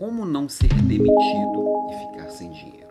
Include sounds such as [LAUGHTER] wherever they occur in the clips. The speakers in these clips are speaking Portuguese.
Como não ser demitido e ficar sem dinheiro?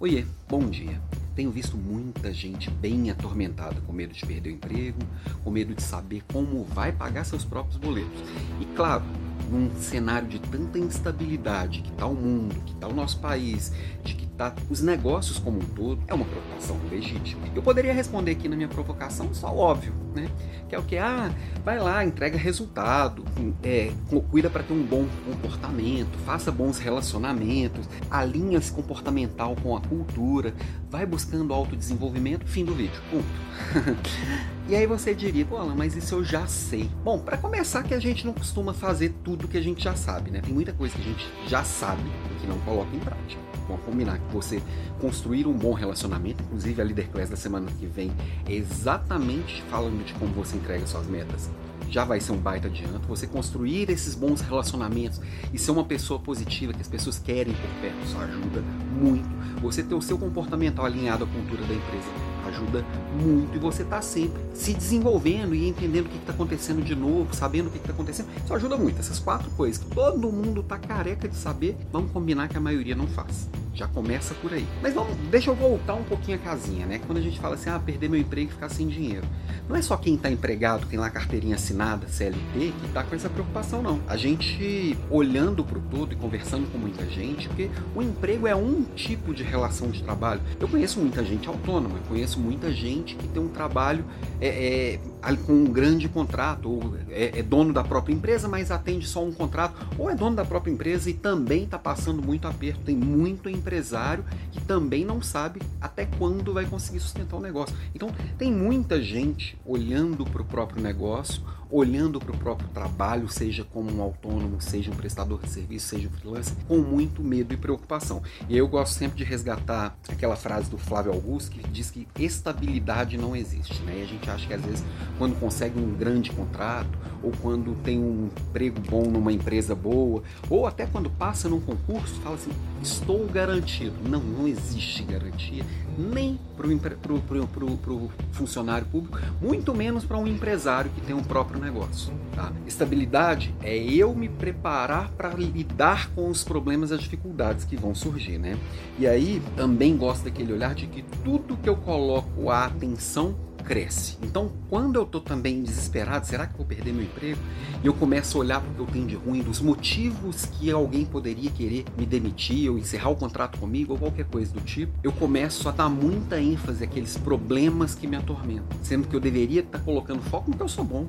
Oiê, bom dia. Tenho visto muita gente bem atormentada com medo de perder o emprego, com medo de saber como vai pagar seus próprios boletos. E claro, num cenário de tanta instabilidade que está o mundo, que está o nosso país, de que tá os negócios como um todo, é uma preocupação legítima. Eu poderia responder aqui na minha provocação só óbvio, né? Que é o que? Ah, vai lá, entrega resultado, é, cuida para ter um bom comportamento, faça bons relacionamentos, alinha-se comportamental com a cultura, vai buscando autodesenvolvimento, fim do vídeo. Ponto. [LAUGHS] e aí você diria, pô, Alan, mas isso eu já sei. Bom, para começar que a gente não costuma fazer tudo que a gente já sabe, né? Tem muita coisa que a gente já sabe e que não coloca em prática. Vamos combinar que você construir um bom relacionamento, inclusive a Leader Class da semana que vem, é exatamente falando de como você entrega suas metas já vai ser um baita adianto. Você construir esses bons relacionamentos e ser uma pessoa positiva que as pessoas querem por perto, isso ajuda muito. Você ter o seu comportamental alinhado à cultura da empresa ajuda muito e você está sempre se desenvolvendo e entendendo o que está acontecendo de novo, sabendo o que está acontecendo. Isso ajuda muito. Essas quatro coisas que todo mundo está careca de saber, vamos combinar que a maioria não faz. Já começa por aí. Mas vamos, deixa eu voltar um pouquinho a casinha, né? Quando a gente fala assim, ah, perder meu emprego e ficar sem dinheiro. Não é só quem está empregado, tem lá carteirinha assinada, CLT, que está com essa preocupação, não. A gente olhando para o todo e conversando com muita gente, porque o emprego é um tipo de relação de trabalho. Eu conheço muita gente autônoma, eu conheço muita gente que tem um trabalho é, é, com um grande contrato, ou é, é, dono da própria empresa, mas atende só um contrato, ou é dono da própria empresa e também está passando muito aperto. Tem muito empresário que também não sabe até quando vai conseguir sustentar o negócio. Então, tem muita gente olhando para o próprio negócio, olhando para o próprio trabalho, seja como um autônomo, seja um prestador de serviço, seja um freelancer, com muito medo e preocupação. E eu gosto sempre de resgatar aquela frase do Flávio Augusto que diz que estabilidade não existe. Né? E a gente acha que às vezes, quando consegue um grande contrato, ou quando tem um emprego bom numa empresa boa, ou até quando passa num concurso, fala assim: estou garantido. Não, não existe garantia, nem para o funcionário público, muito menos para um empresário que tem um próprio negócio. Tá? Estabilidade é eu me preparar para lidar com os problemas e as dificuldades que vão surgir, né? E aí também gosto daquele olhar de que tudo que eu coloco a atenção cresce. Então, quando eu estou também desesperado, será que vou perder meu emprego? E eu começo a olhar para o que eu tenho de ruim, dos motivos que alguém poderia querer me demitir ou encerrar o contrato comigo ou qualquer coisa do tipo, eu começo a dar muita ênfase àqueles problemas que me atormentam, sendo que eu deveria estar tá colocando foco no que eu sou bom,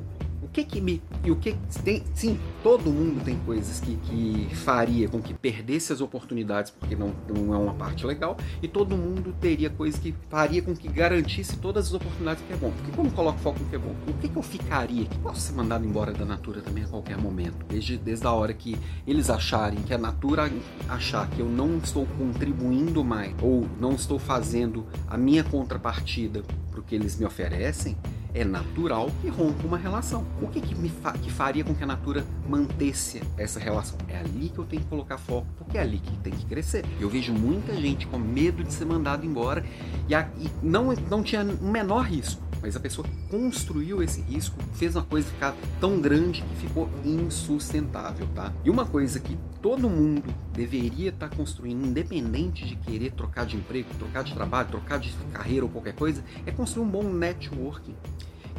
que que me. E o que. Tem, sim, todo mundo tem coisas que, que faria com que perdesse as oportunidades porque não, não é uma parte legal, e todo mundo teria coisas que faria com que garantisse todas as oportunidades que é bom. Porque quando coloco foco no que é bom, o que, que eu ficaria? Que posso ser mandado embora da Natura também a qualquer momento. Desde, desde a hora que eles acharem, que a Natura achar que eu não estou contribuindo mais, ou não estou fazendo a minha contrapartida para o que eles me oferecem, é natural que rompa uma relação. O que, que, me fa que faria com que a natura mantesse essa relação? É ali que eu tenho que colocar foco, porque é ali que tem que crescer. Eu vejo muita gente com medo de ser mandado embora e, a, e não, não tinha o menor risco. Mas a pessoa construiu esse risco, fez uma coisa ficar tão grande que ficou insustentável, tá? E uma coisa que todo mundo deveria estar tá construindo, independente de querer trocar de emprego, trocar de trabalho, trocar de carreira ou qualquer coisa, é construir um bom networking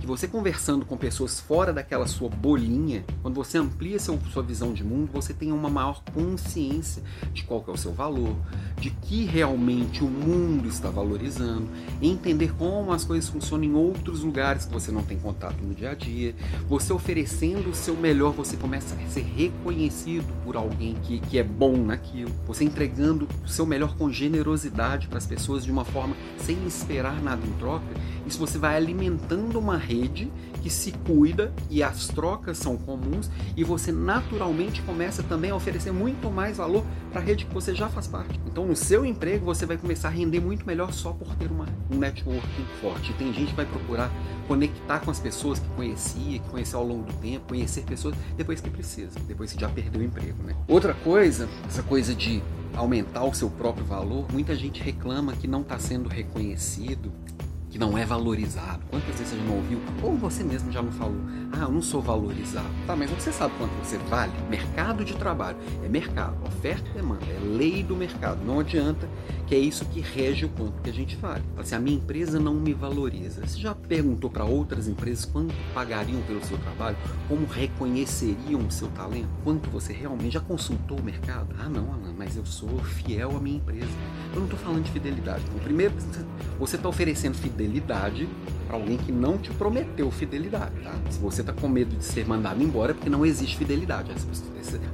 que você conversando com pessoas fora daquela sua bolinha, quando você amplia seu, sua visão de mundo, você tem uma maior consciência de qual é o seu valor, de que realmente o mundo está valorizando, entender como as coisas funcionam em outros lugares que você não tem contato no dia a dia. Você oferecendo o seu melhor, você começa a ser reconhecido por alguém que, que é bom naquilo. Você entregando o seu melhor com generosidade para as pessoas de uma forma sem esperar nada em troca. Isso você vai alimentando uma rede que se cuida e as trocas são comuns e você naturalmente começa também a oferecer muito mais valor para a rede que você já faz parte. Então, no seu emprego, você vai começar a render muito melhor só por ter uma, um networking forte. Tem gente que vai procurar conectar com as pessoas que conhecia, que conheceu ao longo do tempo, conhecer pessoas depois que precisa, depois que já perdeu o emprego. Né? Outra coisa, essa coisa de aumentar o seu próprio valor, muita gente reclama que não está sendo reconhecido que não é valorizado. Quantas vezes você já não ouviu? Ou você mesmo já não falou, ah, eu não sou valorizado. Tá, mas você sabe quanto você vale? Mercado de trabalho. É mercado, oferta e demanda, é lei do mercado. Não adianta que é isso que rege o quanto que a gente vale. Fala assim, a minha empresa não me valoriza. Você já perguntou para outras empresas quanto pagariam pelo seu trabalho? Como reconheceriam o seu talento? Quanto você realmente já consultou o mercado? Ah, não, Alan, mas eu sou fiel à minha empresa. Eu não estou falando de fidelidade. Então, primeiro, você está oferecendo fidelidade para alguém que não te prometeu fidelidade, tá? Se você está com medo de ser mandado embora, é porque não existe fidelidade.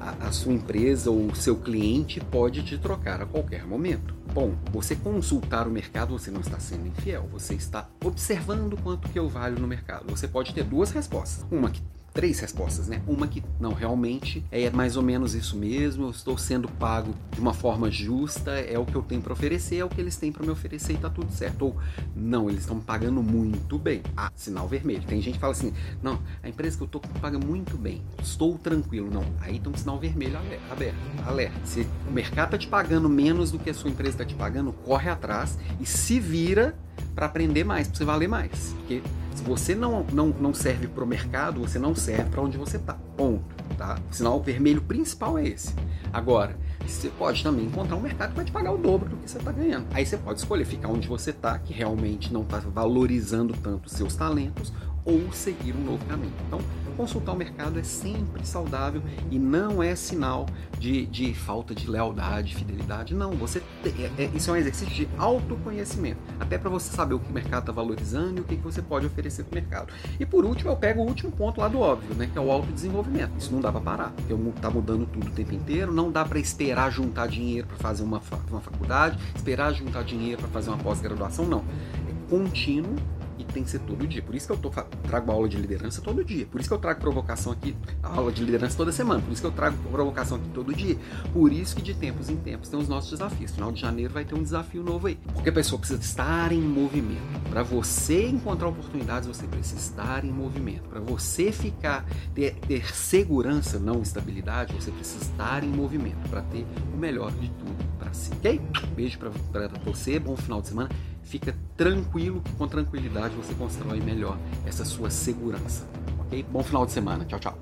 A, a sua empresa ou o seu cliente pode te trocar a qualquer momento. Bom, você consultar o mercado, você não está sendo infiel, você está observando quanto que eu valho no mercado. Você pode ter duas respostas. Uma que três respostas, né? Uma que não, realmente é mais ou menos isso mesmo, eu estou sendo pago de uma forma justa, é o que eu tenho para oferecer, é o que eles têm para me oferecer e tá tudo certo. Ou não, eles estão pagando muito bem. Ah, sinal vermelho. Tem gente que fala assim: "Não, a empresa que eu tô paga muito bem. Estou tranquilo". Não, aí tem um sinal vermelho aberto, alerta. Se o mercado tá te pagando menos do que a sua empresa está te pagando, corre atrás e se vira para aprender mais, para você valer mais. Porque se você não, não, não serve para o mercado, você não serve para onde você está. Ponto. Tá? O sinal vermelho principal é esse. Agora, você pode também encontrar um mercado que vai te pagar o dobro do que você está ganhando. Aí você pode escolher ficar onde você está, que realmente não está valorizando tanto os seus talentos, ou seguir um novo caminho. Então, consultar o mercado é sempre saudável e não é sinal de, de falta de lealdade, fidelidade. Não, você é, é, isso é um exercício de autoconhecimento, até para você saber o que o mercado está valorizando e o que, que você pode oferecer para o mercado. E por último, eu pego o último ponto lá do óbvio, né, que é o autodesenvolvimento. Isso não dá para parar, porque está mudando tudo o tempo inteiro, não dá para esperar juntar dinheiro para fazer uma, uma faculdade, esperar juntar dinheiro para fazer uma pós-graduação, não. É contínuo tem que ser todo dia. Por isso que eu tô, trago aula de liderança todo dia. Por isso que eu trago provocação aqui, aula de liderança toda semana. Por isso que eu trago provocação aqui todo dia. Por isso que de tempos em tempos tem os nossos desafios. Final de janeiro vai ter um desafio novo aí. Porque a pessoa precisa estar em movimento. Para você encontrar oportunidades, você precisa estar em movimento. Para você ficar, ter, ter segurança, não estabilidade, você precisa estar em movimento para ter o melhor de tudo para si. Ok? Beijo para você, bom final de semana fica tranquilo que com tranquilidade você constrói melhor essa sua segurança. Ok? Bom final de semana. Tchau, tchau.